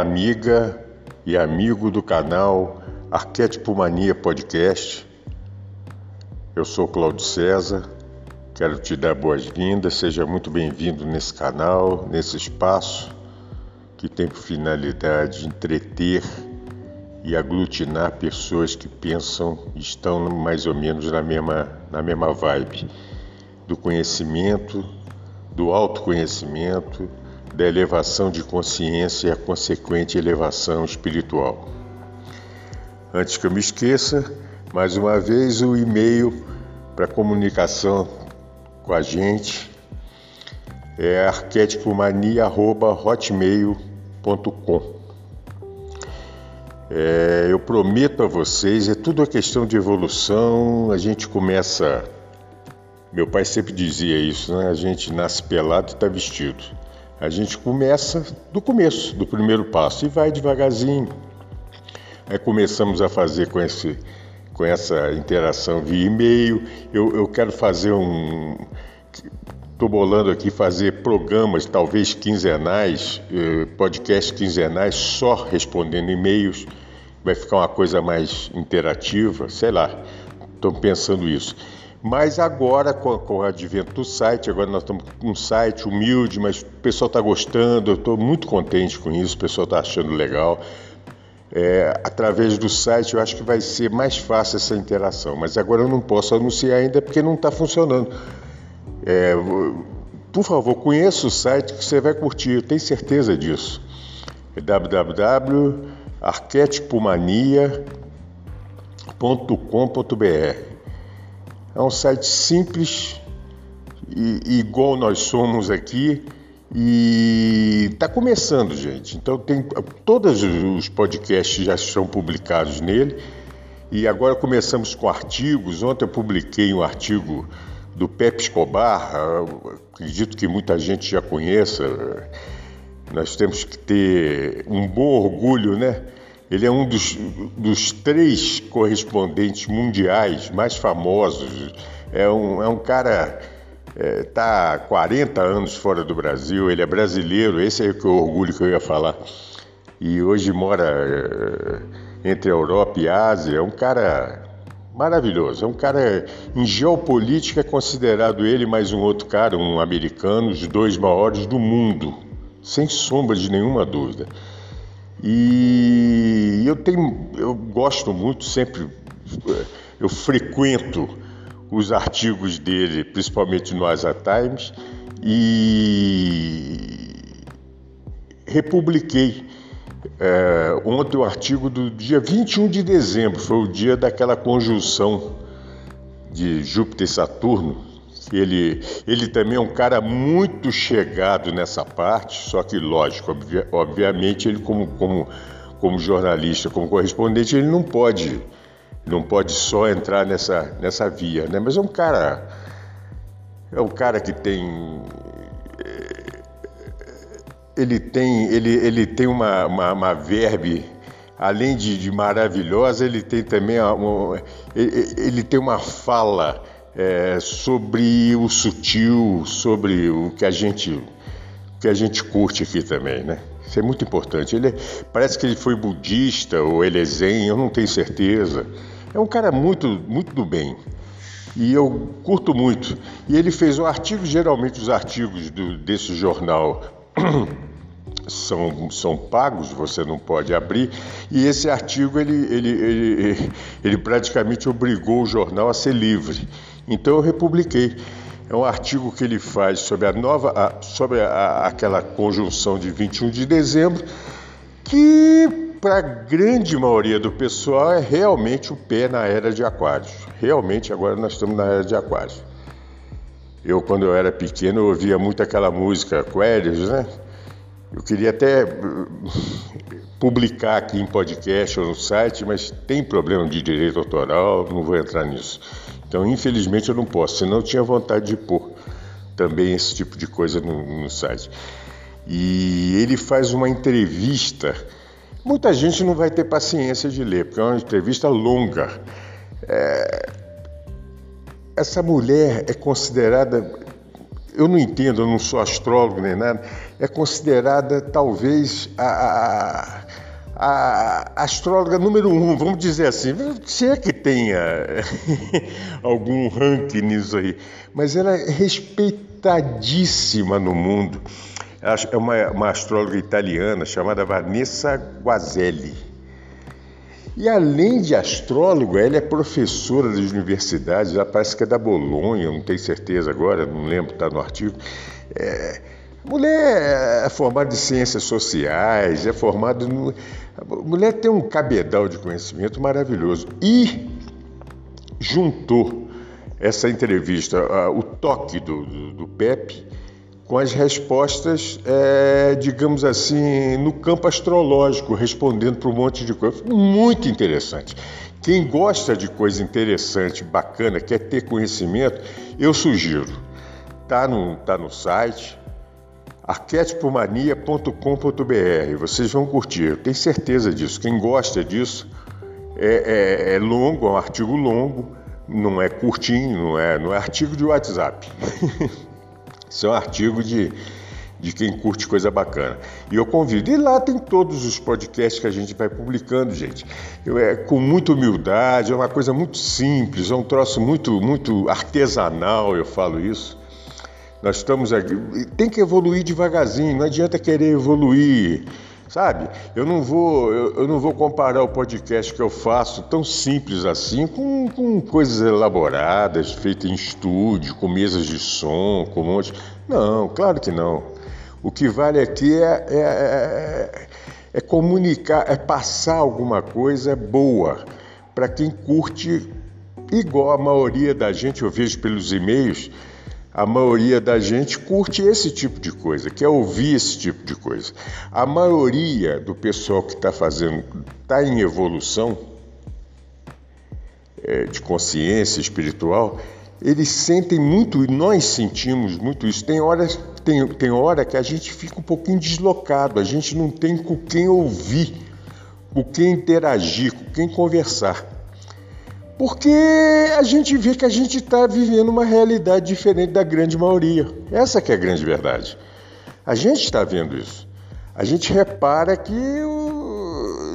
Amiga e amigo do canal Arquétipo Mania Podcast. Eu sou Cláudio César, quero te dar boas-vindas, seja muito bem-vindo nesse canal, nesse espaço que tem por finalidade entreter e aglutinar pessoas que pensam, estão mais ou menos na mesma, na mesma vibe do conhecimento, do autoconhecimento da elevação de consciência e a consequente elevação espiritual. Antes que eu me esqueça, mais uma vez o e-mail para comunicação com a gente é arquetipomania.hotmail.com. É, eu prometo a vocês, é tudo uma questão de evolução, a gente começa. Meu pai sempre dizia isso, né? A gente nasce pelado e está vestido. A gente começa do começo, do primeiro passo, e vai devagarzinho. Aí começamos a fazer com, esse, com essa interação via e-mail. Eu, eu quero fazer um. Estou bolando aqui fazer programas, talvez quinzenais, eh, podcasts quinzenais, só respondendo e-mails. Vai ficar uma coisa mais interativa, sei lá. Estou pensando isso. Mas agora, com, com o advento do site, agora nós estamos com um site humilde, mas o pessoal está gostando, eu estou muito contente com isso, o pessoal está achando legal. É, através do site eu acho que vai ser mais fácil essa interação, mas agora eu não posso anunciar ainda porque não está funcionando. É, por favor, conheça o site que você vai curtir, eu tenho certeza disso. É www.arquetipomania.com.br é um site simples, e, igual nós somos aqui, e está começando, gente. Então tem todos os podcasts já estão publicados nele. E agora começamos com artigos. Ontem eu publiquei um artigo do Pepe Escobar, acredito que muita gente já conheça. Nós temos que ter um bom orgulho, né? Ele é um dos, dos três correspondentes mundiais mais famosos. É um, é um cara está é, 40 anos fora do Brasil, ele é brasileiro, esse é o, o orgulho que eu ia falar. E hoje mora é, entre a Europa e a Ásia. É um cara maravilhoso. É um cara em geopolítica é considerado ele mais um outro cara, um americano, os dois maiores do mundo, sem sombra de nenhuma dúvida. E eu tenho, eu gosto muito, sempre eu frequento os artigos dele, principalmente no Asa Times, e republiquei é, ontem o artigo do dia 21 de dezembro, foi o dia daquela conjunção de Júpiter e Saturno, ele, ele também é um cara muito chegado nessa parte, só que, lógico, obviamente, ele como, como, como jornalista, como correspondente, ele não pode, não pode só entrar nessa, nessa via, né? Mas é um cara, é um cara que tem ele tem, ele, ele tem uma, uma, uma além de, de, maravilhosa, ele tem também uma, ele, ele, tem uma fala é, sobre o sutil, sobre o que a gente que a gente curte aqui também, né? Isso é muito importante. Ele parece que ele foi budista ou ele é zen, eu não tenho certeza. É um cara muito muito do bem e eu curto muito. E ele fez um artigo, geralmente os artigos do, desse jornal são, são pagos, você não pode abrir, e esse artigo ele, ele, ele, ele praticamente obrigou o jornal a ser livre. Então eu republiquei. É um artigo que ele faz sobre a nova, a, sobre a, aquela conjunção de 21 de dezembro, que para a grande maioria do pessoal é realmente o pé na era de Aquários. Realmente agora nós estamos na era de Aquários. Eu, quando eu era pequeno, eu ouvia muito aquela música Aquarius, né? Eu queria até publicar aqui em podcast ou no site, mas tem problema de direito autoral, não vou entrar nisso. Então, infelizmente, eu não posso, senão eu tinha vontade de pôr também esse tipo de coisa no, no site. E ele faz uma entrevista. Muita gente não vai ter paciência de ler, porque é uma entrevista longa. É... Essa mulher é considerada eu não entendo, eu não sou astrólogo nem nada, é considerada talvez a, a, a astróloga número um, vamos dizer assim, se é que tenha algum ranking nisso aí, mas ela é respeitadíssima no mundo. É uma, uma astróloga italiana chamada Vanessa Guazelli. E além de astrólogo, ela é professora das universidades, ela parece que é da Bolonha, não tenho certeza agora, não lembro, está no artigo. É, mulher é formada em ciências sociais, é formada no. mulher tem um cabedal de conhecimento maravilhoso. E juntou essa entrevista, o toque do, do, do Pepe, com as respostas, é, digamos assim, no campo astrológico, respondendo para um monte de coisa. Muito interessante. Quem gosta de coisa interessante, bacana, quer ter conhecimento, eu sugiro. Tá no, tá no site arquetipomania.com.br. Vocês vão curtir, eu tenho certeza disso. Quem gosta disso é, é, é longo, é um artigo longo, não é curtinho, não é, não é artigo de WhatsApp. Isso é um artigo de, de quem curte coisa bacana. E eu convido. E lá tem todos os podcasts que a gente vai publicando, gente. Eu, é com muita humildade, é uma coisa muito simples, é um troço muito, muito artesanal, eu falo isso. Nós estamos aqui. Tem que evoluir devagarzinho, não adianta querer evoluir sabe? Eu não vou, eu, eu, não vou comparar o podcast que eu faço tão simples assim com, com coisas elaboradas, feitas em estúdio, com mesas de som, com um monte. Não, claro que não. O que vale aqui é, é, é, é comunicar, é passar alguma coisa boa para quem curte, igual a maioria da gente, eu vejo pelos e-mails a maioria da gente curte esse tipo de coisa, quer ouvir esse tipo de coisa. A maioria do pessoal que está fazendo, está em evolução é, de consciência espiritual, eles sentem muito, e nós sentimos muito isso. Tem horas, tem, tem hora que a gente fica um pouquinho deslocado, a gente não tem com quem ouvir, com quem interagir, com quem conversar. Porque a gente vê que a gente está vivendo uma realidade diferente da grande maioria. Essa que é a grande verdade. A gente está vendo isso. A gente repara que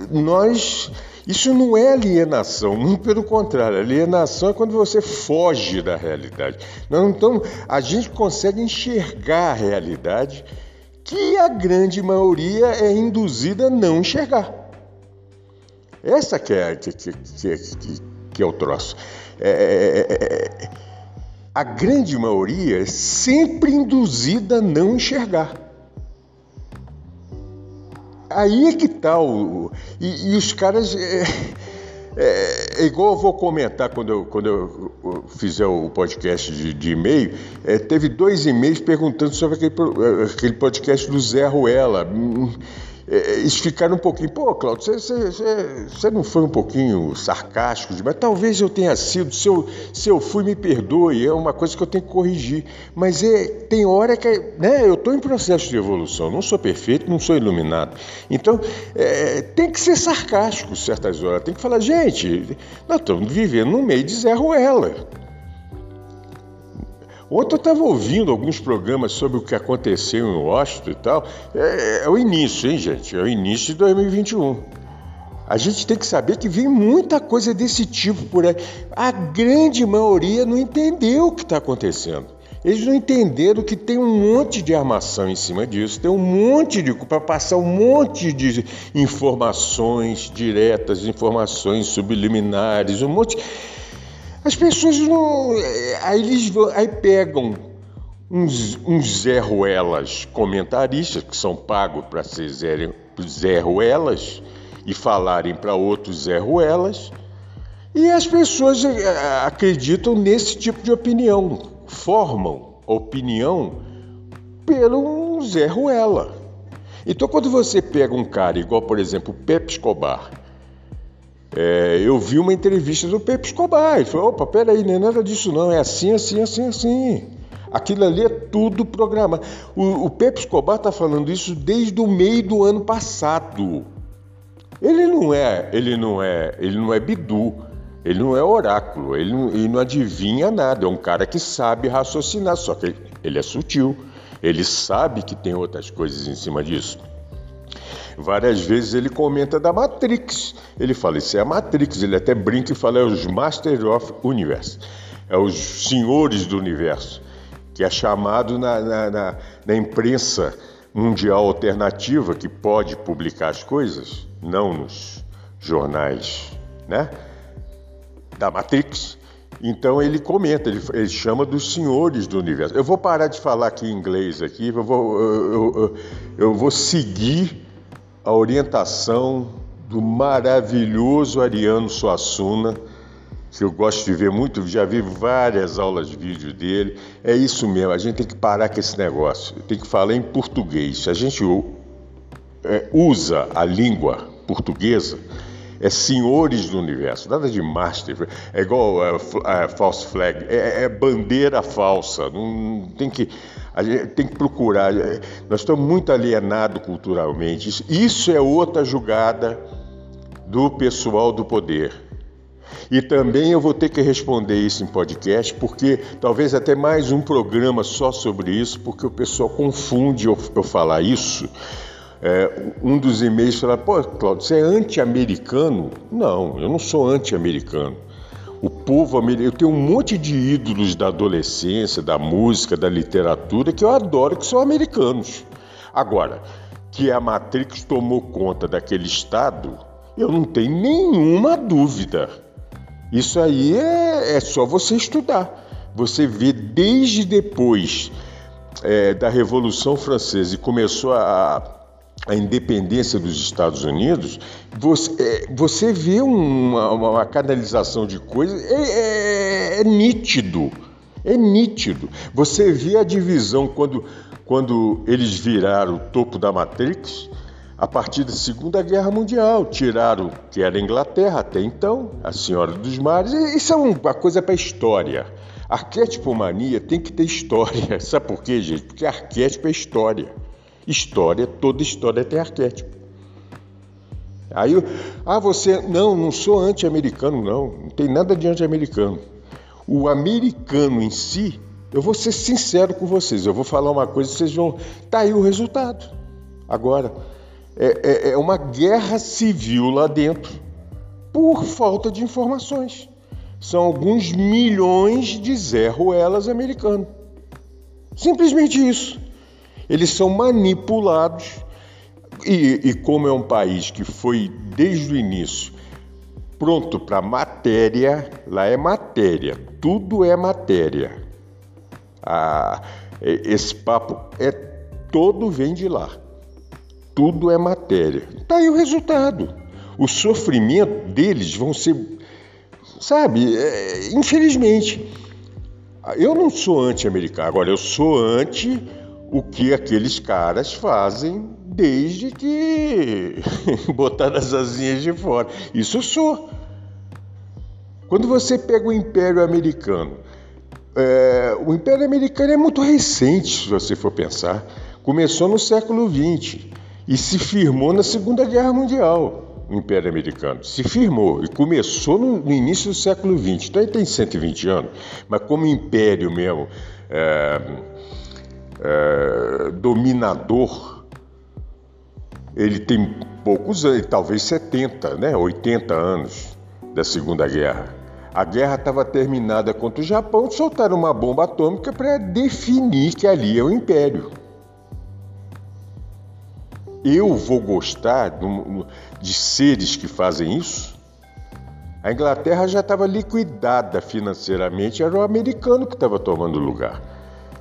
nós. Isso não é alienação, muito pelo contrário. Alienação é quando você foge da realidade. Então, a gente consegue enxergar a realidade que a grande maioria é induzida a não enxergar. Essa que é, que, que é o troço. É, é, é, é, a grande maioria é sempre induzida a não enxergar. Aí é que está o. E, e, os caras. É, igual eu vou comentar quando eu, quando eu fizer o podcast de, de e-mail. É, teve dois e-mails perguntando sobre aquele, aquele podcast do Zé Ruela. É, ficaram um pouquinho, pô, Claudio, você, não foi um pouquinho sarcástico demais? Talvez eu tenha sido, se eu, se eu fui, me perdoe, é uma coisa que eu tenho que corrigir. Mas é, tem hora que, né, eu estou em processo de evolução, não sou perfeito, não sou iluminado. Então, é, tem que ser sarcástico certas horas, tem que falar, gente, nós estamos vivendo no meio de Zé Ruela. Ontem eu estava ouvindo alguns programas sobre o que aconteceu em Washington e tal. É, é, o início, hein, gente? É o início de 2021. A gente tem que saber que vem muita coisa desse tipo por aí. A grande maioria não entendeu o que está acontecendo. Eles não entenderam que tem um monte de armação em cima disso, tem um monte de. para passar um monte de informações diretas, informações subliminares, um monte. As pessoas não. Aí eles aí pegam uns, uns Zé Ruelas comentaristas, que são pagos para ser Zé, Zé Ruelas, e falarem para outros Zé Ruelas, e as pessoas eh, acreditam nesse tipo de opinião, formam opinião pelo Zé Ruela. Então, quando você pega um cara igual, por exemplo, o Pepe Escobar, é, eu vi uma entrevista do Pepe Escobar. Ele falou: opa, peraí, não é nada disso, não. É assim, assim, assim, assim. Aquilo ali é tudo programado. O, o Pepe Escobar está falando isso desde o meio do ano passado. Ele não é, ele não é, ele não é bidu. Ele não é oráculo, ele não, ele não, adivinha nada, é um cara que sabe raciocinar, só que ele, ele é sutil, ele sabe que tem outras coisas em cima disso. Várias vezes ele comenta da Matrix. Ele fala, isso é a Matrix. Ele até brinca e fala, é os Masters of Universe. É os senhores do universo. Que é chamado na, na, na, na imprensa mundial alternativa, que pode publicar as coisas, não nos jornais, né? Da Matrix. Então ele comenta, ele, ele, chama dos senhores do universo. Eu vou parar de falar aqui em inglês aqui, eu vou, eu, eu, eu vou seguir a orientação do maravilhoso Ariano Suassuna, que eu gosto de ver muito, já vi várias aulas de vídeo dele. É isso mesmo, a gente tem que parar com esse negócio, tem que falar em português. A gente é, usa a língua portuguesa, é senhores do universo, nada de master, é igual a, é, false flag, é, é, bandeira falsa, não tem que a gente tem que procurar. É, nós estamos muito alienados culturalmente. Isso, isso é outra jogada do pessoal do poder. E também eu vou ter que responder isso em podcast, porque talvez até mais um programa só sobre isso, porque o pessoal confunde eu, eu falar isso é, um dos e-mails fala: pô, Claudio, você é anti-americano? Não, eu não sou anti-americano. O povo americano, eu tenho um monte de ídolos da adolescência, da música, da literatura que eu adoro, que são americanos. Agora, que a Matrix tomou conta daquele estado, eu não tenho nenhuma dúvida. Isso aí é, é só você estudar. Você vê desde depois é, da Revolução Francesa e começou a, a independência dos Estados Unidos, você, é, você vê uma, uma, canalização de coisas, é, é, é, nítido, é nítido. Você vê a divisão quando, quando eles viraram o topo da Matrix, a partir da Segunda Guerra Mundial, tiraram que era a Inglaterra até então, a Senhora dos Mares, isso é uma coisa para a história. Arquétipo mania tem que ter história. Sabe por quê, gente? Porque arquétipo é história. História, toda história tem arquétipo. Aí, ah, você, não, não sou anti-americano, não, não tem nada de anti-americano. O americano em si, eu vou ser sincero com vocês, eu vou falar uma coisa, vocês vão. Tá aí o resultado. Agora, é, é, é uma guerra civil lá dentro por falta de informações. São alguns milhões de Zé Ruelas americanos. Simplesmente isso. Eles são manipulados e, e como é um país que foi desde o início pronto para matéria, lá é matéria, tudo é matéria. Ah, esse papo é todo vem de lá. Tudo é matéria. Tá aí o resultado. O sofrimento deles vão ser, sabe, é, infelizmente. Eu não sou anti-americano, agora eu sou anti o que aqueles caras fazem desde que botaram as asinhas de fora. Isso eu sou. Quando você pega o Império Americano, é, o Império Americano é muito recente, se você for pensar. Começou no século XX e se firmou na Segunda Guerra Mundial. O Império Americano se firmou e começou no, no início do século XX. Então ele tem 120 anos, mas como império mesmo. É, é, dominador, ele tem poucos anos, talvez 70, né, 80 anos da Segunda Guerra. A guerra estava terminada contra o Japão, soltaram uma bomba atômica para definir que ali é o império. Eu vou gostar de seres que fazem isso? A Inglaterra já estava liquidada financeiramente, era o americano que estava tomando lugar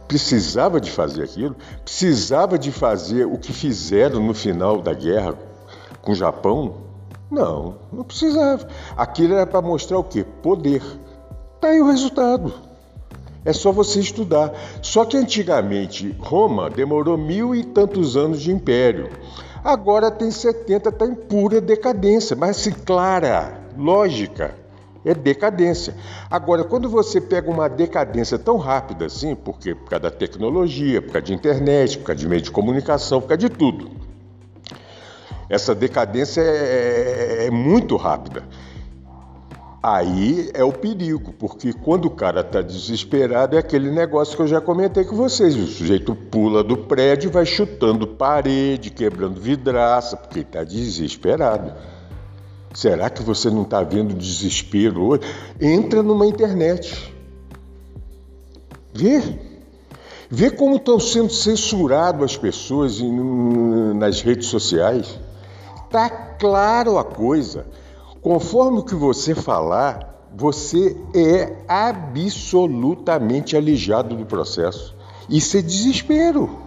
precisava de fazer aquilo, precisava de fazer o que fizeram no final da guerra com o Japão? Não, não precisava. Aquilo era para mostrar o quê? Poder. Tá aí o resultado. É só você estudar. Só que antigamente Roma demorou mil e tantos anos de império. Agora tem 70, está em pura decadência, mas assim, clara, lógica, é decadência. Agora, quando você pega uma decadência tão rápida assim, porque por causa da tecnologia, por causa de internet, por causa de meio de comunicação, por causa de tudo, essa decadência é, é, é muito rápida. Aí é o perigo, porque quando o cara está desesperado, é aquele negócio que eu já comentei com vocês: o sujeito pula do prédio, vai chutando parede, quebrando vidraça, porque está desesperado. Será que você não está vendo desespero hoje? Entra numa internet. Vê. Vê como estão sendo censuradas as pessoas nas redes sociais. Está claro a coisa. Conforme o que você falar, você é absolutamente alijado do processo. Isso é desespero.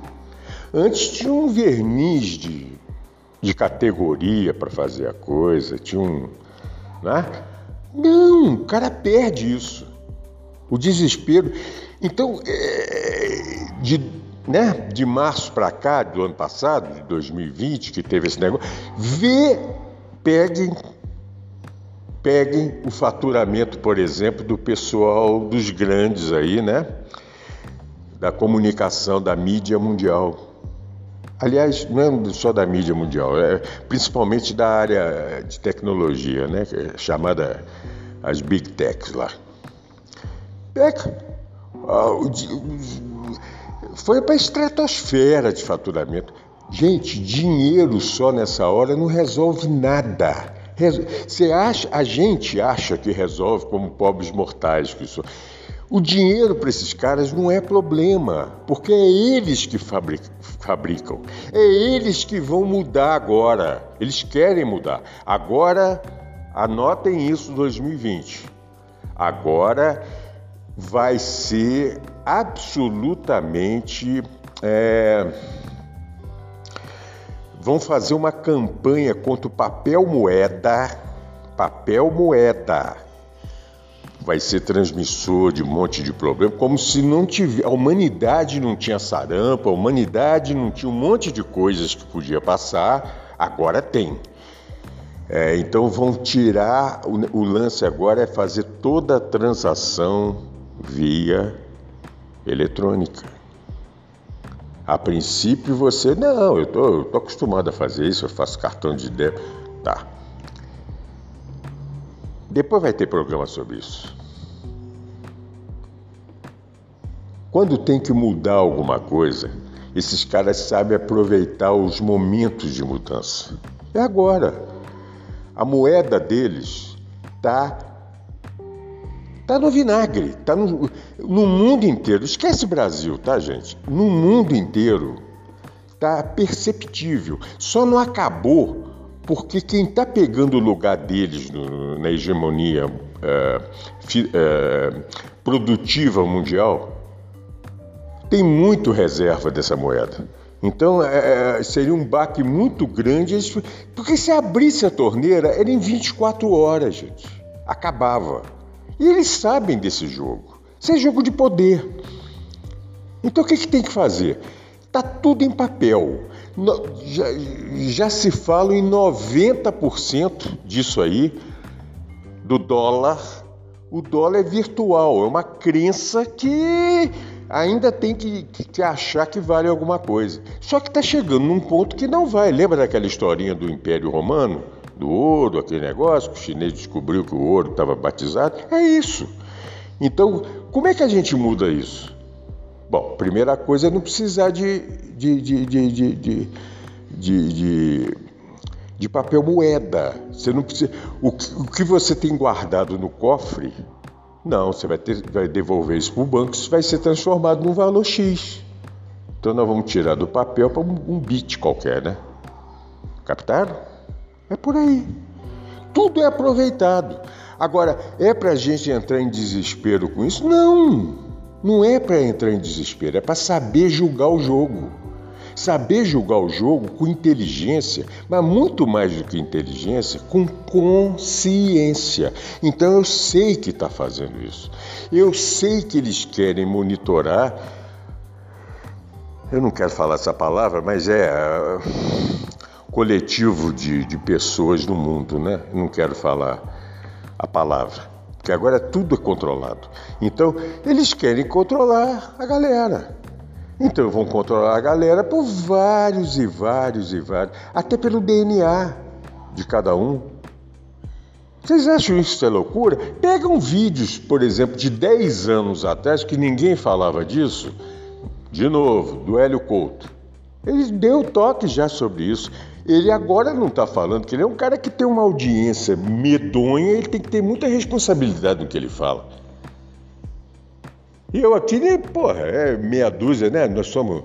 Antes tinha um verniz de, de categoria para fazer a coisa, tinha um. Né? Não, o cara perde isso. O desespero. Então, é, de, né, de março para cá, do ano passado, de 2020, que teve esse negócio, vê, peguem Peguem o faturamento, por exemplo, do pessoal dos grandes aí, né? Da comunicação, da mídia mundial. Aliás, não é só da mídia mundial, é principalmente da área de tecnologia, né? É chamada as Big Techs lá. Pega. Foi para a estratosfera de faturamento. Gente, dinheiro só nessa hora não resolve nada. Você acha, a gente acha que resolve como pobres mortais que são. O dinheiro para esses caras não é problema, porque é eles que fabricam, é eles que vão mudar agora. Eles querem mudar. Agora, anotem isso 2020. Agora vai ser absolutamente. É vão fazer uma campanha contra o papel moeda. Papel moeda. Vai ser transmissor de um monte de problema, como se não tivesse. A humanidade não tinha sarampo, a humanidade não tinha um monte de coisas que podia passar, agora tem. É, então vão tirar. O, o lance agora é fazer toda a transação via eletrônica. A princípio você, não, eu tô, eu tô acostumado a fazer isso, eu faço cartão de débito. Tá. Depois vai ter programa sobre isso. Quando tem que mudar alguma coisa, esses caras sabem aproveitar os momentos de mudança. É agora. A moeda deles está Está no vinagre, está no, no mundo inteiro. Esquece Brasil, tá, gente? No mundo inteiro está perceptível. Só não acabou porque quem está pegando o lugar deles no, na hegemonia é, fi, é, produtiva mundial tem muito reserva dessa moeda. Então é, seria um baque muito grande, porque se abrisse a torneira era em 24 horas, gente. Acabava. E eles sabem desse jogo. Isso é jogo de poder. Então o que, que tem que fazer? Está tudo em papel. Já, já se fala em 90% disso aí, do dólar. O dólar é virtual, é uma crença que ainda tem que, que, achar que vale alguma coisa. Só que está chegando num ponto que não vai. Lembra daquela historinha do Império Romano? do ouro, aquele negócio, que o chinês descobriu que o ouro estava batizado. É isso. Então, como é que a gente muda isso? Bom, primeira coisa é não precisar de, de, de, de, de, de, de, de papel moeda. Você não precisa. O o que você tem guardado no cofre, não, você vai, ter, vai devolver isso para o banco, isso vai ser transformado num valor X. Então nós vamos tirar do papel para um, um bit qualquer, né? Captaram? É por aí. Tudo é aproveitado. Agora, é para a gente entrar em desespero com isso? Não! Não é para entrar em desespero, é para saber julgar o jogo. Saber julgar o jogo com inteligência, mas muito mais do que inteligência, com consciência. Então eu sei que está fazendo isso. Eu sei que eles querem monitorar. Eu não quero falar essa palavra, mas é uh, coletivo de, de pessoas no mundo, né? Não quero falar a palavra porque agora tudo é controlado. Então, eles querem controlar a galera. Então, vão controlar a galera por vários e vários e vários, até pelo DNA de cada um. Vocês acham isso é loucura? Pegam vídeos, por exemplo, de 10 anos atrás, que ninguém falava disso. De novo, do Hélio Couto. Ele deu toque já sobre isso. Ele agora não está falando que ele é um cara que tem uma audiência medonha, ele tem que ter muita responsabilidade no que ele fala. E eu aqui, né, porra, é meia dúzia, né? Nós somos.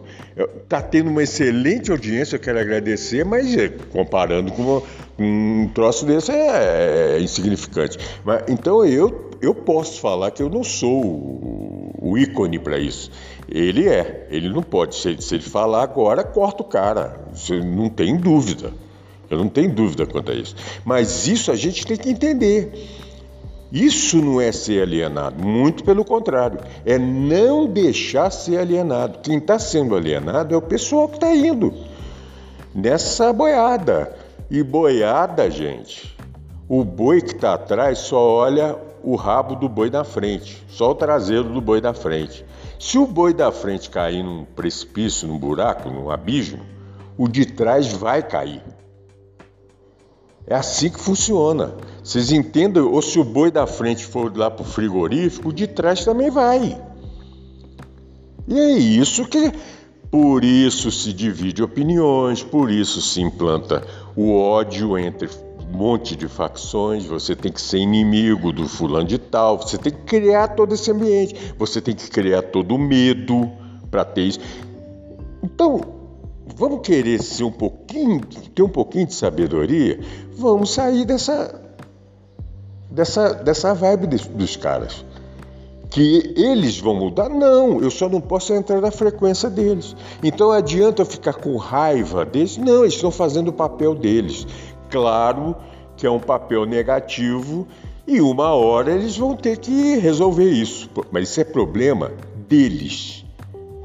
Tá tendo uma excelente audiência, eu quero agradecer, mas é, comparando com um troço desse é, é insignificante. Mas, então eu, eu posso falar que eu não sou o, o ícone para isso. Ele é, ele não pode. Se, se ele falar agora, corta o cara. Você não tem dúvida. Eu não tenho dúvida quanto a isso. Mas isso a gente tem que entender. Isso não é ser alienado, muito pelo contrário, é não deixar ser alienado. Quem está sendo alienado é o pessoal que está indo nessa boiada. E boiada, gente, o boi que está atrás só olha o rabo do boi da frente, só o traseiro do boi da frente. Se o boi da frente cair num precipício, num buraco, num abismo, o de trás vai cair. É assim que funciona. Vocês entendem? Ou se o boi da frente for lá para o frigorífico, o de trás também vai. E é isso que. Por isso se divide opiniões, por isso se implanta o ódio entre um monte de facções. Você tem que ser inimigo do fulano de tal, você tem que criar todo esse ambiente, você tem que criar todo o medo para ter isso. Então, vamos querer ser um pouquinho, ter um pouquinho de sabedoria, vamos sair dessa dessa dessa vibe de, dos caras. Que eles vão mudar? Não, eu só não posso entrar na frequência deles. Então adianta eu ficar com raiva deles? Não, eles estão fazendo o papel deles. Claro que é um papel negativo e uma hora eles vão ter que resolver isso. Mas isso é problema deles,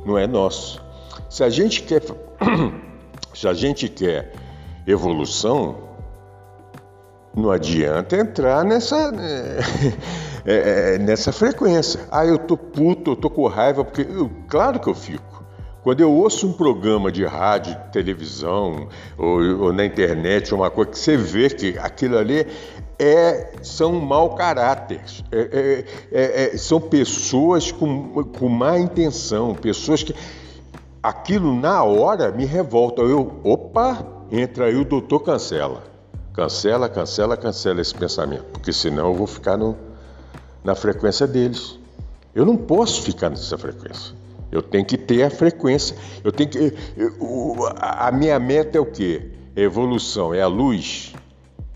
não é nosso. Se a gente quer Se a gente quer evolução, não adianta entrar nessa, é, é, nessa frequência. Ah, eu tô puto, eu tô com raiva, porque eu, claro que eu fico. Quando eu ouço um programa de rádio, televisão ou, ou na internet, uma coisa que você vê que aquilo ali é, são mau caráter, é, é, é, é são pessoas com, com má intenção, pessoas que aquilo na hora me revolta. Eu, opa, entra aí o doutor cancela. Cancela, cancela, cancela esse pensamento, porque senão eu vou ficar no, na frequência deles. Eu não posso ficar nessa frequência. Eu tenho que ter a frequência. Eu tenho que. Eu, a minha meta é o quê? É evolução, é a luz.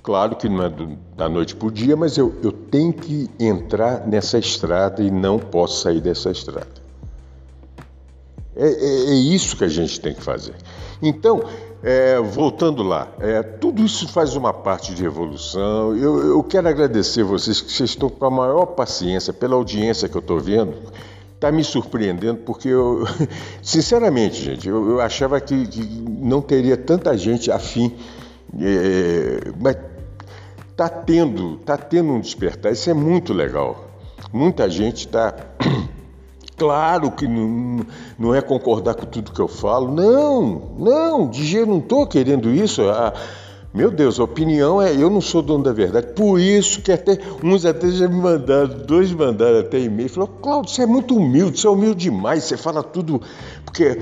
Claro que não é do, da noite para o dia, mas eu, eu tenho que entrar nessa estrada e não posso sair dessa estrada. É, é, é, isso que a gente tem que fazer. Então, é, voltando lá, é, tudo isso faz uma parte de evolução. Eu, eu quero agradecer vocês que vocês estão com a maior paciência pela audiência que eu estou vendo. Está me surpreendendo porque eu, sinceramente, gente, eu, eu achava que, que, não teria tanta gente afim, é, mas está tendo, tá tendo um despertar. Isso é muito legal. Muita gente está Claro que não, não é concordar com tudo que eu falo. Não, não, de jeito não estou querendo isso. Ah, meu Deus, a opinião é eu não sou dono da verdade. Por isso que até uns até já me mandaram, dois mandaram até e-mail. Falou, Cláudio, você é muito humilde, você é humilde demais, você fala tudo. Porque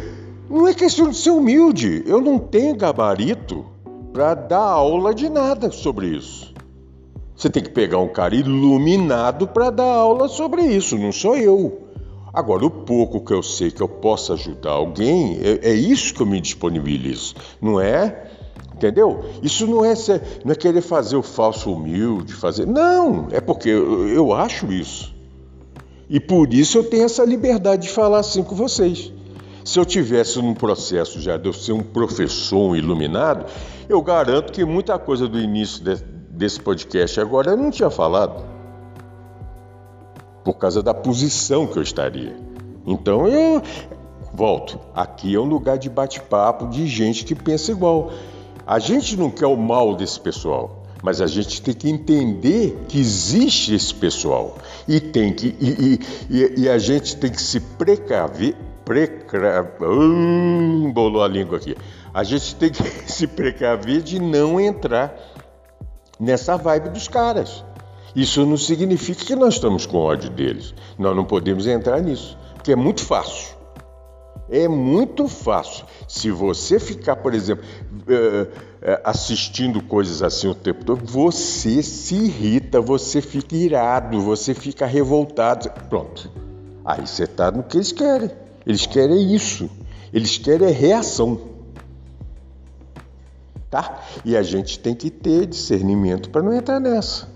não é questão de ser humilde. Eu não tenho gabarito para dar aula de nada sobre isso. Você tem que pegar um cara iluminado para dar aula sobre isso, não sou eu. Agora, o pouco que eu sei que eu possa ajudar alguém, é, é isso que eu me disponibilizo, não é? Entendeu? Isso não é, ser, não é querer fazer o falso humilde, fazer. Não, é porque eu, eu acho isso. E por isso eu tenho essa liberdade de falar assim com vocês. Se eu tivesse num processo já de eu ser um professor, um iluminado, eu garanto que muita coisa do início de, desse podcast agora eu não tinha falado. Por causa da posição que eu estaria. Então eu volto. Aqui é um lugar de bate-papo de gente que pensa igual. A gente não quer o mal desse pessoal, mas a gente tem que entender que existe esse pessoal e tem que e, e, e a gente tem que se precaver, precaver, hum, bolou a língua aqui. A gente tem que se precaver de não entrar nessa vibe dos caras. Isso não significa que nós estamos com ódio deles. Nós não podemos entrar nisso, porque é muito fácil. É muito fácil. Se você ficar, por exemplo, eh, eh, assistindo coisas assim o tempo todo, você se irrita, você fica irado, você fica revoltado. Pronto. Aí você está no que eles querem. Eles querem isso. Eles querem reação. Tá? E a gente tem que ter discernimento para não entrar nessa.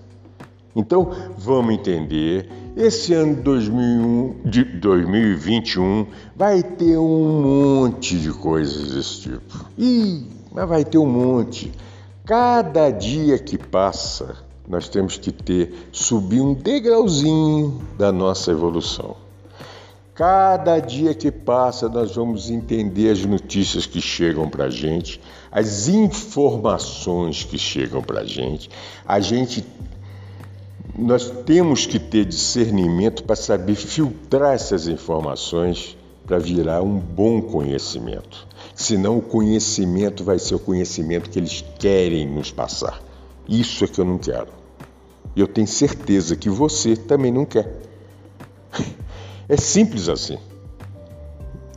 Então, vamos entender esse ano 2001, de 2021 vai ter um monte de coisas desse tipo. Ih, mas vai ter um monte. Cada dia que passa, nós temos que ter subir um degrauzinho da nossa evolução. Cada dia que passa, nós vamos entender as notícias que chegam para a gente, as informações que chegam para a gente. A gente nós temos que ter discernimento para saber filtrar essas informações para virar um bom conhecimento. Senão o conhecimento vai ser o conhecimento que eles querem nos passar. Isso é que eu não quero. E eu tenho certeza que você também não quer. É simples assim.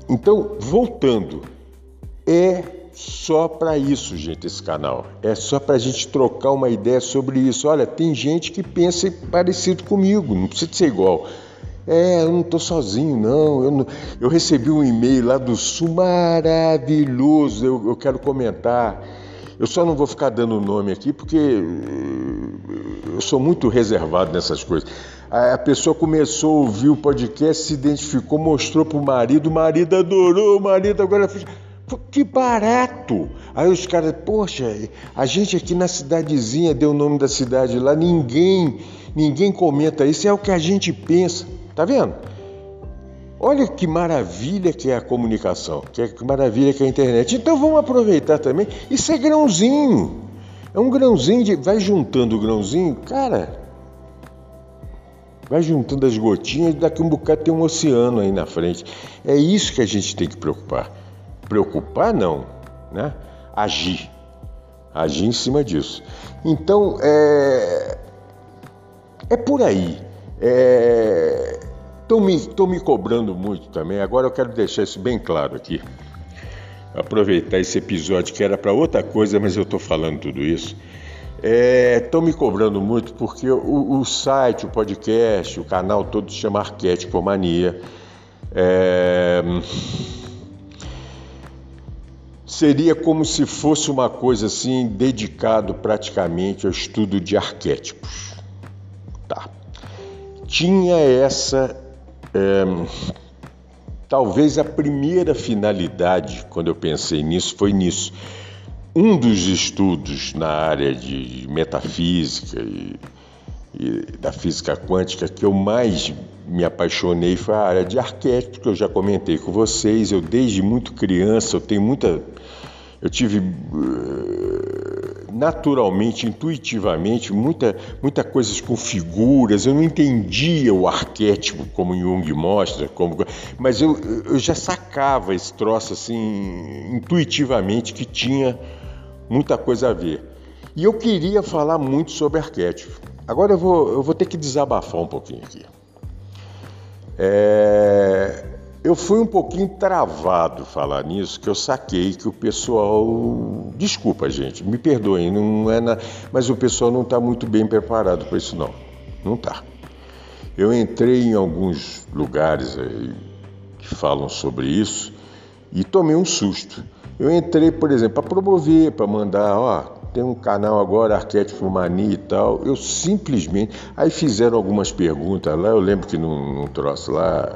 Então, voltando, é só para isso, gente, esse canal. É só para a gente trocar uma ideia sobre isso. Olha, tem gente que pensa parecido comigo, não precisa ser igual. É, eu não estou sozinho, não. Eu, não. eu, recebi um e-mail lá do Sul maravilhoso, eu, eu quero comentar. Eu só não vou ficar dando nome aqui porque eh, eu sou muito reservado nessas coisas. A pessoa começou a ouvir o podcast, se identificou, mostrou para o marido, o marido adorou, o marido agora. Que barato! Aí os caras, poxa, a gente aqui na cidadezinha deu o nome da cidade lá, ninguém, ninguém comenta isso, é o que a gente pensa. Tá vendo? Olha que maravilha que é a comunicação, que, que maravilha que é a internet. Então vamos aproveitar também. Isso é grãozinho. É um grãozinho de. Vai juntando o grãozinho, cara. Vai juntando as gotinhas, daqui um bocado tem um oceano aí na frente. É isso que a gente tem que preocupar. Preocupar não, né? Agir. Agir em cima disso. Então, é, é por aí. Estão é... me, me cobrando muito também. Agora eu quero deixar isso bem claro aqui. Aproveitar esse episódio que era para outra coisa, mas eu estou falando tudo isso. Estão é, me cobrando muito porque o, o, site, o podcast, o canal todo chama Arquétipo Mania. É, seria como se fosse uma coisa assim dedicado praticamente ao estudo de arquétipos. Tá. Tinha essa é, talvez a primeira finalidade quando eu pensei nisso foi nisso. Um dos estudos na área de metafísica e, e da física quântica que eu mais me apaixonei foi a área de arquétipos, que eu já comentei com vocês. Eu desde muito criança, eu tenho muita eu tive eh, naturalmente, intuitivamente, muita, muita coisas com figuras. Eu não entendia o arquétipo como Jung mostra, como, mas eu, eu já sacava esse troço assim intuitivamente que tinha muita coisa a ver. E eu queria falar muito sobre arquétipo. Agora eu vou, eu vou ter que desabafar um pouquinho aqui. É, eu fui um pouquinho travado falar nisso, que eu saquei que o pessoal. Desculpa, gente, me perdoem, não é na... mas o pessoal não está muito bem preparado para isso, não. Não está. Eu entrei em alguns lugares que falam sobre isso e tomei um susto. Eu entrei, por exemplo, para promover, para mandar, ó, tem um canal agora, Arquétipo Mania e tal. Eu simplesmente. Aí fizeram algumas perguntas lá, eu lembro que num, num troço lá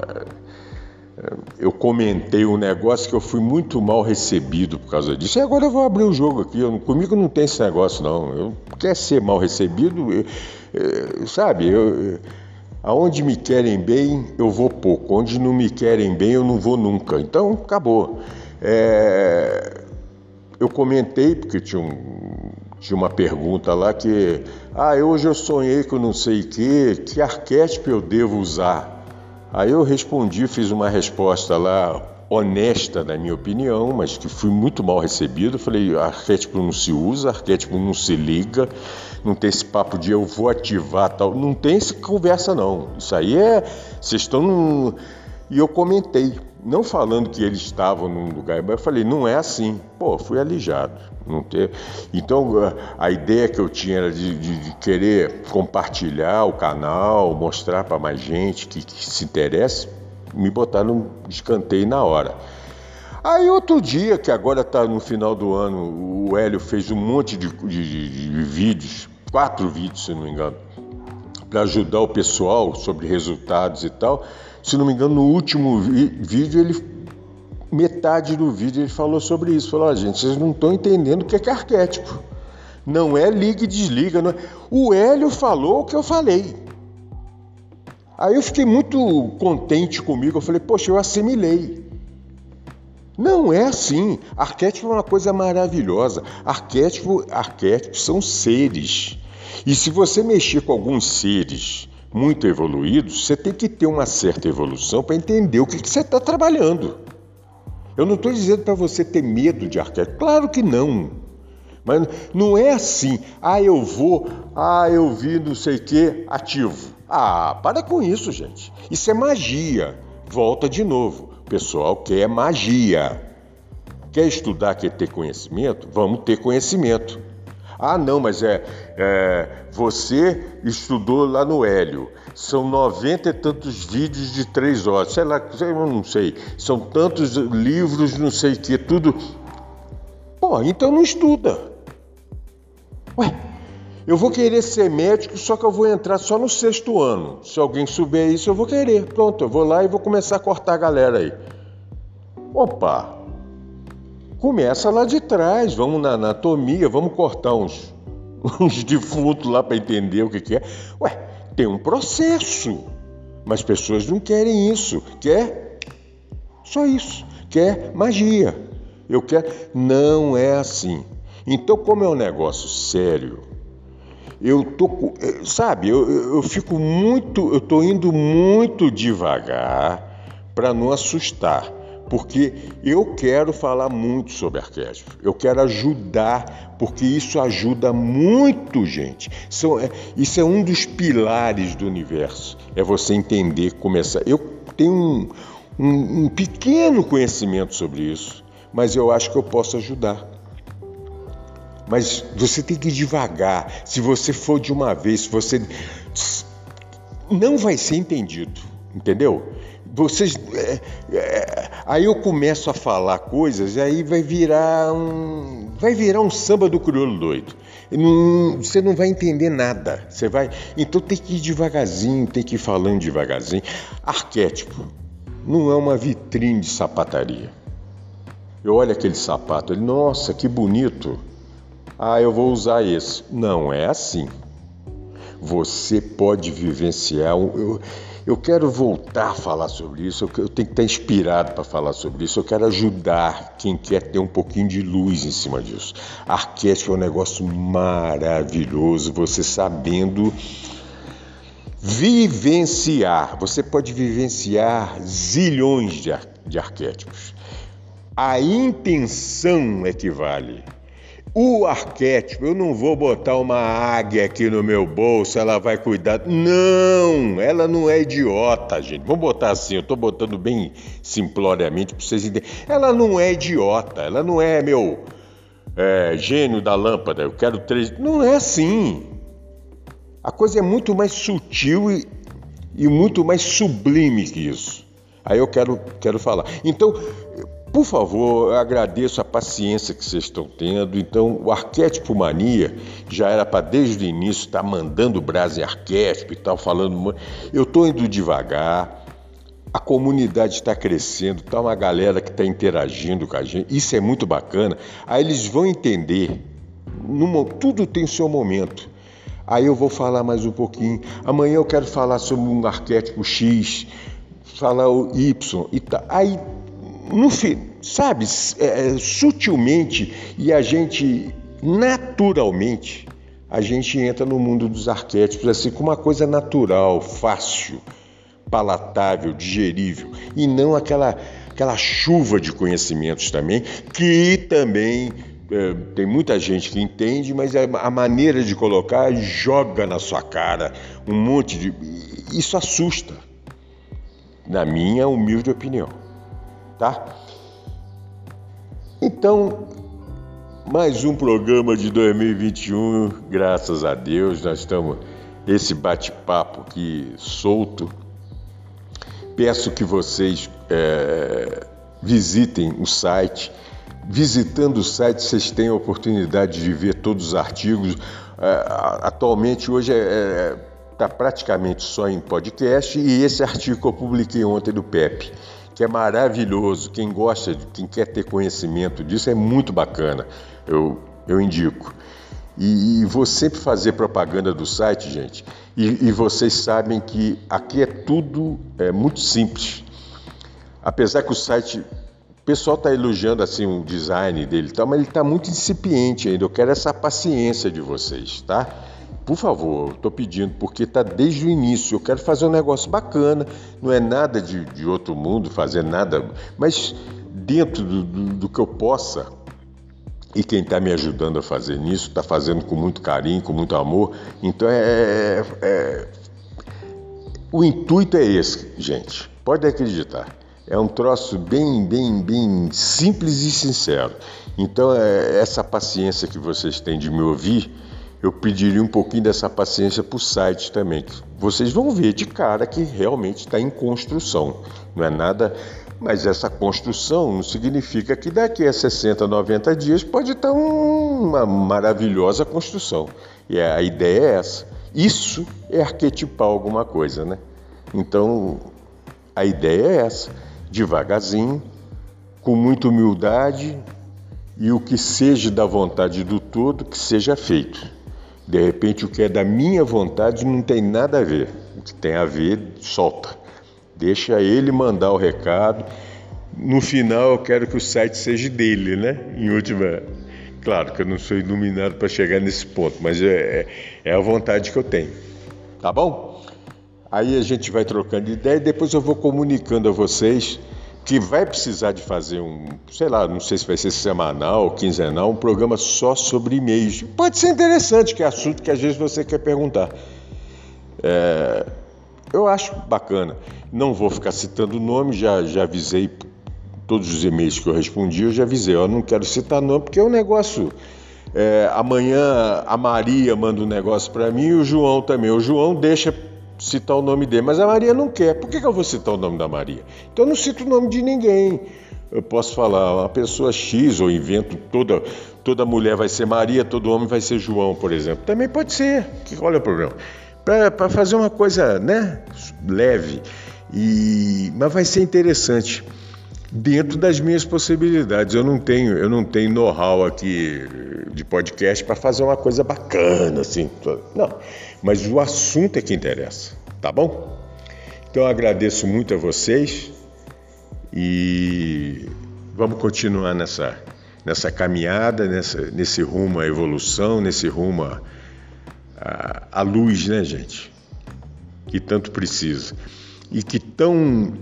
eu comentei um negócio que eu fui muito mal recebido por causa disso. E agora eu vou abrir o jogo aqui. Eu, comigo não tem esse negócio, não. Eu quer ser mal recebido, eu, eu, sabe? Eu, aonde me querem bem, eu vou pouco. Onde não me querem bem, eu não vou nunca. Então, acabou. É, eu comentei, porque tinha, um, tinha uma pergunta lá que. Ah, hoje eu sonhei com não sei o que, que arquétipo eu devo usar? Aí eu respondi, fiz uma resposta lá honesta na minha opinião, mas que fui muito mal recebido. Falei, arquétipo não se usa, arquétipo não se liga, não tem esse papo de eu vou ativar tal, não tem essa conversa não. Isso aí é, vocês estão num... e eu comentei, não falando que eles estavam num lugar, mas eu falei, não é assim. Pô, fui alijado. Não. Então, a ideia que eu tinha era de, de, de querer compartilhar o canal, mostrar para mais gente que, que, se interessa, me botar no escanteio na hora. Aí, outro dia, que agora está no final do ano, o Hélio fez um monte de, de vídeos, quatro vídeos, se não me engano, para ajudar o pessoal sobre resultados e tal. Se não me engano, no último vídeo ele metade do vídeo ele falou sobre isso. Falou, ah, gente, vocês não estão entendendo o que é, que é arquétipo. Não é liga e desliga. É... O Hélio falou o que eu falei. Aí eu fiquei muito contente comigo. Eu falei, poxa, eu assimilei. Não é assim. Arquétipo é uma coisa maravilhosa. Arquétipo, arquétipos são seres. E se você mexer com alguns seres muito evoluídos, você tem que ter uma certa evolução para entender o que, que você está trabalhando. Eu não estou dizendo para você ter medo de arquétipo, claro que não. Mas não é assim, ah, eu vou, ah, eu vi não sei o que, ativo. Ah, para com isso, gente. Isso é magia. Volta de novo. O pessoal quer magia. Quer estudar, quer ter conhecimento? Vamos ter conhecimento. Ah, não, mas é, é você estudou lá no Hélio. São noventa e tantos vídeos de três horas. Sei lá, eu não sei. São tantos livros, não sei o que, tudo. Pô, então não estuda. Ué, eu vou querer ser médico, só que eu vou entrar só no sexto ano. Se alguém souber isso, eu vou querer. Pronto, eu vou lá e vou começar a cortar a galera aí. Opa, Começa lá de trás, vamos na anatomia, vamos cortar uns, uns defuntos lá para entender o que, que é. Ué, tem um processo, mas pessoas não querem isso, quer só isso, quer magia. Eu quero. Não é assim. Então, como é um negócio sério, eu tô, sabe, eu, eu fico muito, eu tô indo muito devagar para não assustar porque eu quero falar muito sobre arquétipo, eu quero ajudar, porque isso ajuda muito, gente. São, é, isso é um dos pilares do universo, é você entender, começar. Eu tenho um, um, um pequeno conhecimento sobre isso, mas eu acho que eu posso ajudar. Mas você tem que ir devagar. Se você for de uma vez, se você não vai ser entendido, entendeu? Vocês, é, é, aí eu começo a falar coisas e aí vai virar um, vai virar um samba do crioulo doido. Não, você não vai entender nada. Você vai, então tem que ir devagarzinho, tem que ir falando devagarzinho. Arquétipo não é uma vitrine de sapataria. Eu olho aquele sapato, ele, nossa, que bonito. Ah, eu vou usar esse. Não é assim. Você pode vivenciar. Eu, eu quero voltar a falar sobre isso, eu tenho que estar inspirado para falar sobre isso, eu quero ajudar quem quer ter um pouquinho de luz em cima disso. Arquétipo é um negócio maravilhoso, você sabendo vivenciar, você pode vivenciar zilhões de, ar de arquétipos. A intenção é que vale. O arquétipo, eu não vou botar uma águia aqui no meu bolso, ela vai cuidar. Não, ela não é idiota, gente. Vamos botar assim, eu estou botando bem simploriamente para vocês entenderem. Ela não é idiota, ela não é meu é, gênio da lâmpada, eu quero três. Não é assim. A coisa é muito mais sutil e, e muito mais sublime que isso. Aí eu quero, quero falar. Então, por favor, eu agradeço a paciência que vocês estão tendo. Então, o arquétipo mania já era para desde o início estar tá mandando brasa em arquétipo e tal, falando. Eu estou indo devagar. a comunidade está crescendo, está uma galera que está interagindo com a gente, isso é muito bacana. Aí eles vão entender, numa, tudo tem seu momento. Aí eu vou falar mais um pouquinho. Amanhã eu quero falar sobre um arquétipo X, falar o Y e tá. Aí, no sabe, é, é, sutilmente e a gente naturalmente a gente entra no mundo dos arquétipos assim com uma coisa natural, fácil palatável, digerível, e não aquela, aquela chuva de conhecimentos também, que também é, tem muita gente que entende, mas a, a maneira de colocar joga na sua cara um monte de. Isso assusta, na minha humilde opinião. Tá? Então, mais um programa de 2021, graças a Deus, nós estamos esse bate-papo aqui solto peço que vocês é, visitem o site. Visitando o site, vocês têm a oportunidade de ver todos os artigos. É, atualmente, hoje está é, é tá praticamente só em podcast e esse artigo que eu publiquei ontem do PEP, que é maravilhoso. Quem gosta, quem quer ter conhecimento disso, é muito bacana. Eu, eu indico. E, e vou sempre fazer propaganda do site, gente. E, e vocês sabem que aqui é tudo é, muito simples. Apesar que o site o pessoal está elogiando assim o design dele, tá, mas ele está muito incipiente ainda. Eu quero essa paciência de vocês, tá? Por favor, estou pedindo, porque está desde o início. Eu quero fazer um negócio bacana, não é nada de, de outro mundo, fazer nada, mas dentro do, do, do que eu possa e quem está me ajudando a fazer nisso está fazendo com muito carinho, com muito amor. Então é, é, é, o intuito é esse, gente. Pode acreditar. É um troço bem, bem, bem simples e sincero. Então é, essa paciência que vocês têm de me ouvir, eu pediria um pouquinho dessa paciência para o site também. Vocês vão ver de cara que realmente está em construção. Não é nada mas essa construção não significa que daqui a 60, 90 dias pode estar uma maravilhosa construção. E a ideia é essa. Isso é arquetipar alguma coisa, né? Então, a ideia é essa. Devagarzinho, com muita humildade e o que seja da vontade do todo, que seja feito. De repente, o que é da minha vontade não tem nada a ver. O que tem a ver, solta. Deixa ele mandar o recado. No final, eu quero que o site seja dele, né? Em última. Claro que eu não sou iluminado para chegar nesse ponto, mas é, é, é a vontade que eu tenho. Tá bom? Aí a gente vai trocando ideia e depois eu vou comunicando a vocês que vai precisar de fazer um, sei lá, não sei se vai ser semanal, quinzenal, um programa só sobre e-mails. Pode ser interessante, que é assunto que às vezes você quer perguntar. É, eu acho bacana. Não vou ficar citando nome, já, já avisei todos os e-mails que eu respondi, eu já avisei. Eu não quero citar nome porque é um negócio. É, amanhã a Maria manda um negócio para mim e o João também. O João deixa citar o nome dele, mas a Maria não quer. Por que, que eu vou citar o nome da Maria? Então eu não cito o nome de ninguém. Eu posso falar uma pessoa X ou invento toda toda mulher vai ser Maria, todo homem vai ser João, por exemplo. Também pode ser. Olha o problema para fazer uma coisa né, leve. E, mas vai ser interessante dentro das minhas possibilidades. Eu não tenho, eu não tenho know-how aqui de podcast para fazer uma coisa bacana assim. Não, mas o assunto é que interessa, tá bom? Então eu agradeço muito a vocês e vamos continuar nessa nessa caminhada, nessa, nesse rumo à evolução, nesse rumo a a, a luz, né, gente? Que tanto precisa. E que tão,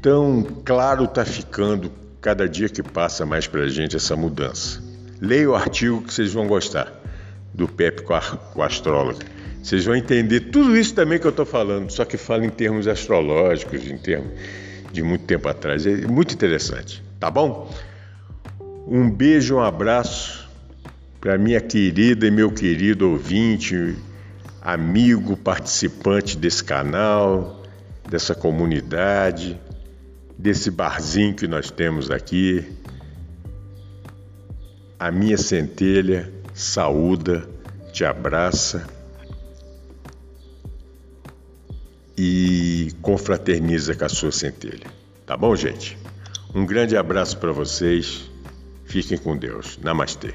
tão claro está ficando cada dia que passa mais para a gente essa mudança. Leia o artigo que vocês vão gostar, do Pepe com a, com a astróloga. Vocês vão entender tudo isso também que eu estou falando, só que fala em termos astrológicos, em termos de muito tempo atrás. É muito interessante, tá bom? Um beijo, um abraço para minha querida e meu querido ouvinte, amigo, participante desse canal, dessa comunidade, desse barzinho que nós temos aqui. A minha centelha saúda, te abraça e confraterniza com a sua centelha. Tá bom, gente? Um grande abraço para vocês. Fiquem com Deus. Namastê.